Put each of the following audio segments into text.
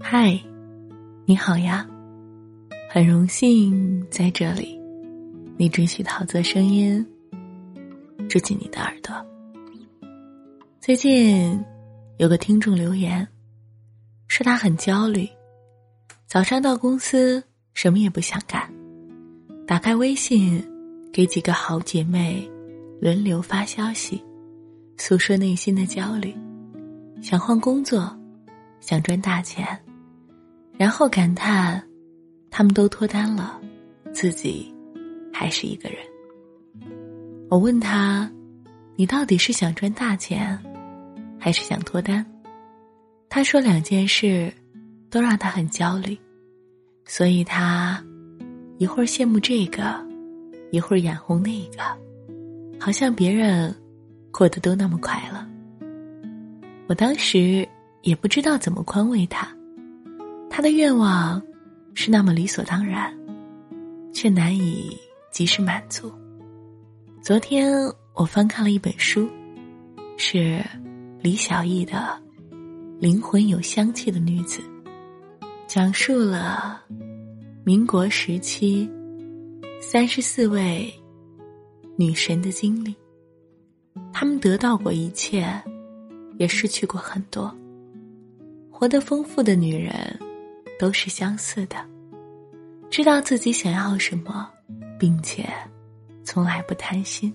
嗨，你好呀，很荣幸在这里，你准许桃子声音住进你的耳朵。最近有个听众留言，说他很焦虑，早上到公司什么也不想干，打开微信给几个好姐妹轮流发消息，诉说内心的焦虑，想换工作，想赚大钱。然后感叹，他们都脱单了，自己还是一个人。我问他：“你到底是想赚大钱，还是想脱单？”他说两件事都让他很焦虑，所以他一会儿羡慕这个，一会儿眼红那个，好像别人过得都那么快乐。我当时也不知道怎么宽慰他。他的愿望是那么理所当然，却难以及时满足。昨天我翻看了一本书，是李小艺的《灵魂有香气的女子》，讲述了民国时期三十四位女神的经历。她们得到过一切，也失去过很多。活得丰富的女人。都是相似的，知道自己想要什么，并且从来不贪心。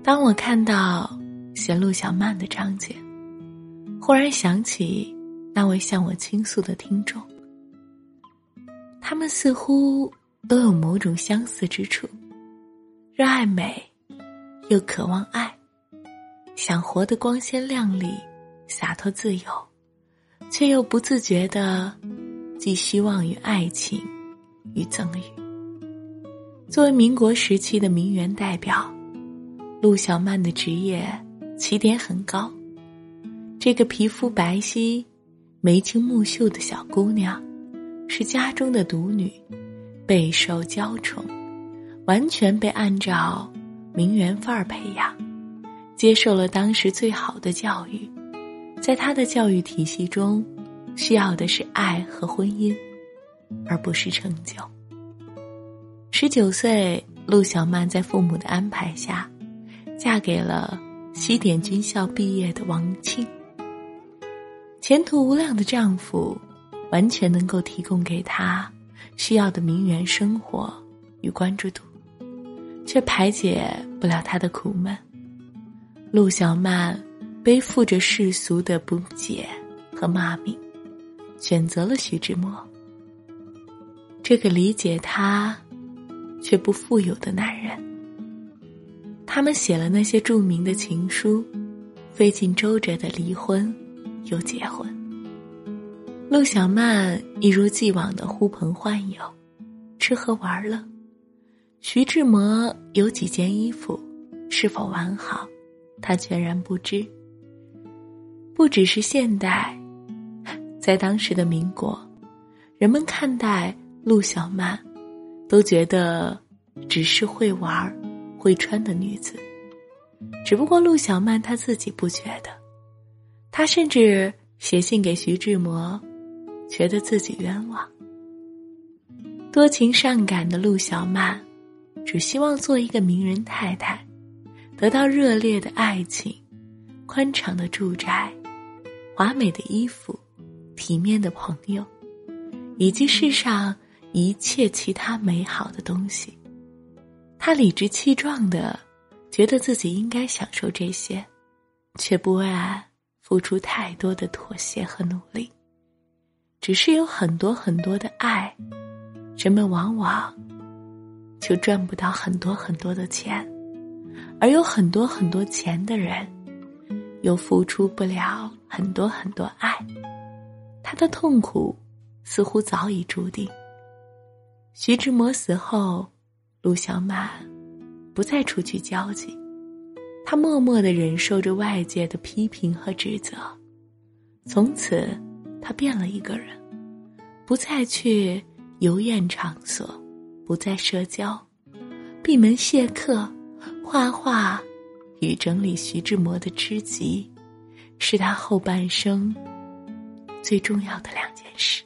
当我看到写陆小曼的章节，忽然想起那位向我倾诉的听众，他们似乎都有某种相似之处：热爱美，又渴望爱，想活得光鲜亮丽、洒脱自由。却又不自觉的寄希望于爱情与赠予。作为民国时期的名媛代表，陆小曼的职业起点很高。这个皮肤白皙、眉清目秀的小姑娘，是家中的独女，备受娇宠，完全被按照名媛范儿培养，接受了当时最好的教育。在他的教育体系中，需要的是爱和婚姻，而不是成就。十九岁，陆小曼在父母的安排下，嫁给了西点军校毕业的王庆。前途无量的丈夫，完全能够提供给她需要的名媛生活与关注度，却排解不了她的苦闷。陆小曼。背负着世俗的不解和骂名，选择了徐志摩。这个理解他，却不富有的男人。他们写了那些著名的情书，费尽周折的离婚，又结婚。陆小曼一如既往的呼朋唤友，吃喝玩乐。徐志摩有几件衣服，是否完好，他全然不知。不只是现代，在当时的民国，人们看待陆小曼，都觉得只是会玩、会穿的女子。只不过陆小曼她自己不觉得，她甚至写信给徐志摩，觉得自己冤枉。多情善感的陆小曼，只希望做一个名人太太，得到热烈的爱情，宽敞的住宅。华美的衣服，体面的朋友，以及世上一切其他美好的东西，他理直气壮的觉得自己应该享受这些，却不为爱付出太多的妥协和努力。只是有很多很多的爱，人们往往就赚不到很多很多的钱，而有很多很多钱的人。又付出不了很多很多爱，他的痛苦似乎早已注定。徐志摩死后，陆小曼不再出去交际，他默默的忍受着外界的批评和指责。从此，他变了一个人，不再去游宴场所，不再社交，闭门谢客，画画。与整理徐志摩的诗集，是他后半生最重要的两件事。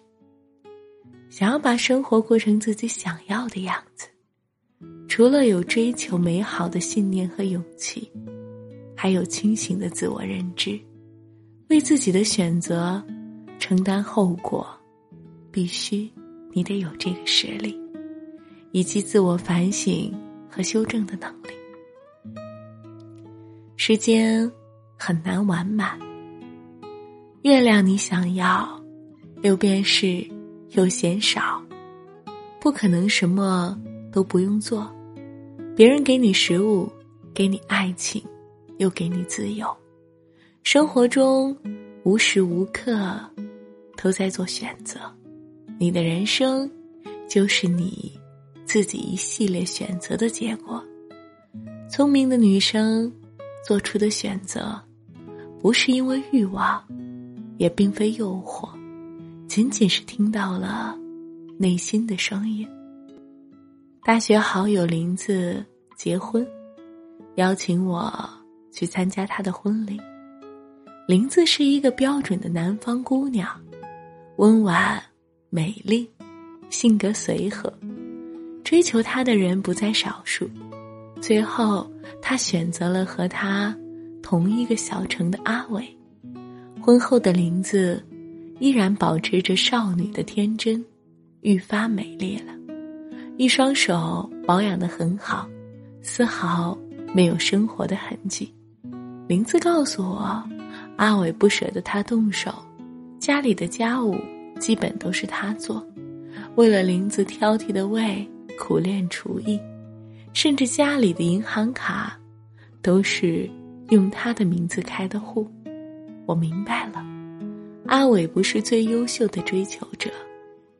想要把生活过成自己想要的样子，除了有追求美好的信念和勇气，还有清醒的自我认知，为自己的选择承担后果。必须，你得有这个实力，以及自我反省和修正的能力。时间很难完满，月亮你想要，六便士。又嫌少，不可能什么都不用做。别人给你食物，给你爱情，又给你自由。生活中无时无刻都在做选择，你的人生就是你自己一系列选择的结果。聪明的女生做出的选择，不是因为欲望，也并非诱惑。仅仅是听到了内心的声音。大学好友林子结婚，邀请我去参加他的婚礼。林子是一个标准的南方姑娘，温婉、美丽，性格随和，追求她的人不在少数。最后，她选择了和她同一个小城的阿伟。婚后的林子。依然保持着少女的天真，愈发美丽了。一双手保养的很好，丝毫没有生活的痕迹。林子告诉我，阿伟不舍得他动手，家里的家务基本都是他做。为了林子挑剔的胃，苦练厨艺，甚至家里的银行卡都是用他的名字开的户。我明白了。阿伟不是最优秀的追求者，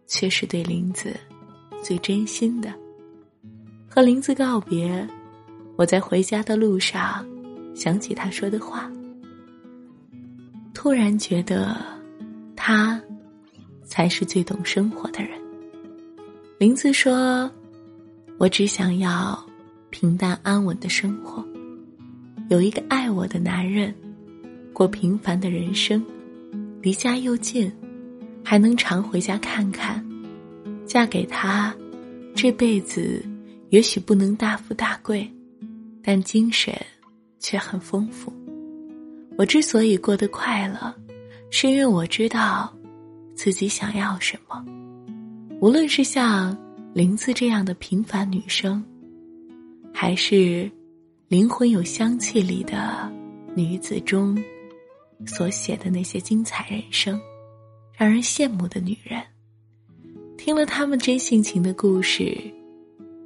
却是对林子最真心的。和林子告别，我在回家的路上想起他说的话，突然觉得他才是最懂生活的人。林子说：“我只想要平淡安稳的生活，有一个爱我的男人，过平凡的人生。”离家又近，还能常回家看看。嫁给他，这辈子也许不能大富大贵，但精神却很丰富。我之所以过得快乐，是因为我知道自己想要什么。无论是像林子这样的平凡女生，还是灵魂有香气里的女子中。所写的那些精彩人生，让人羡慕的女人，听了他们真性情的故事，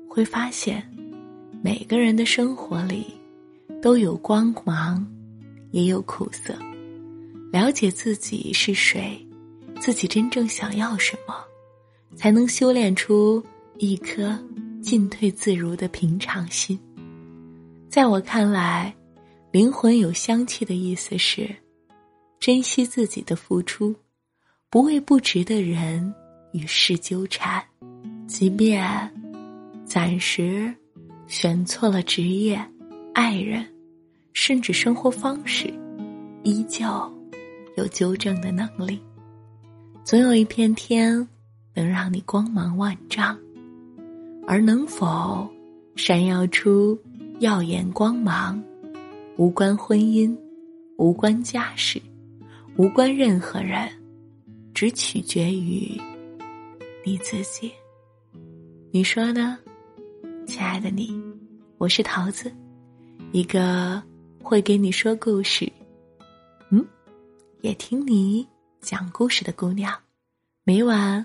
会发现，每个人的生活里都有光芒，也有苦涩。了解自己是谁，自己真正想要什么，才能修炼出一颗进退自如的平常心。在我看来，灵魂有香气的意思是。珍惜自己的付出，不为不值的人与事纠缠，即便暂时选错了职业、爱人，甚至生活方式，依旧有纠正的能力。总有一片天能让你光芒万丈，而能否闪耀出耀眼光芒，无关婚姻，无关家世。无关任何人，只取决于你自己。你说呢，亲爱的你？我是桃子，一个会给你说故事，嗯，也听你讲故事的姑娘。每晚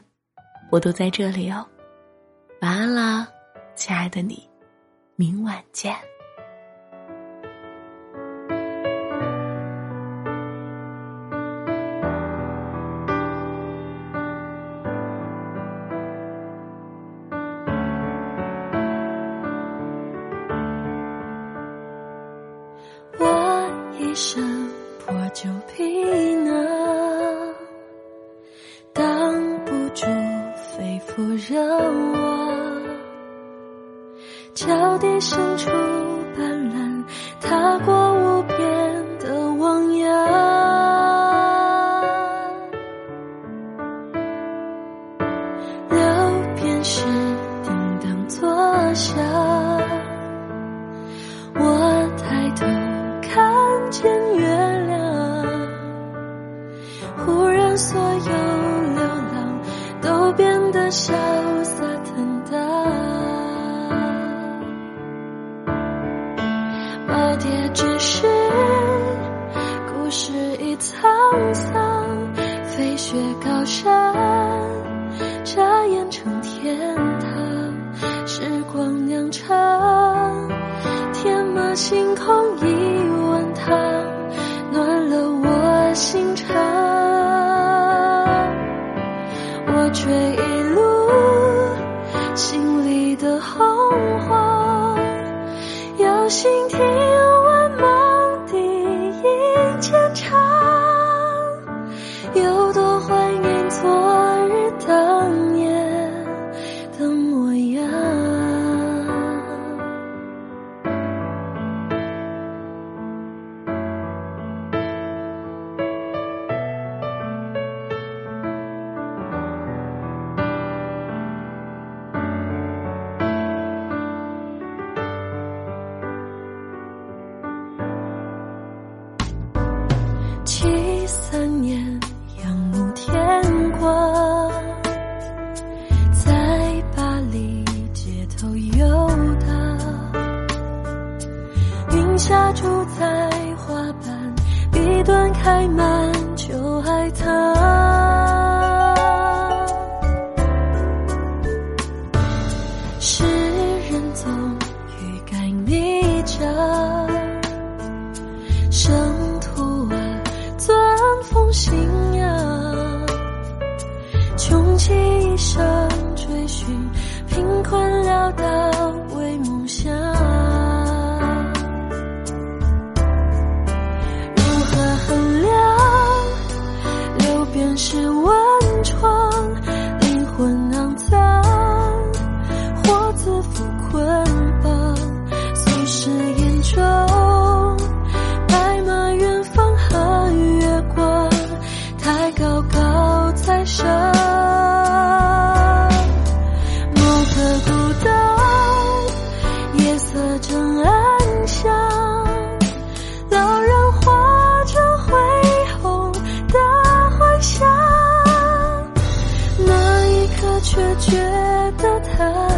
我都在这里哦。晚安啦，亲爱的你，明晚见。的潇洒坦荡。耄耋之时，故事已沧桑，飞雪高山，眨眼成天堂，时光酿成天马行空一碗汤，暖了我心肠。我追开满秋海棠。诗人总欲盖弥彰。生徒啊，钻风信仰，穷其一生追寻贫困潦倒却觉得太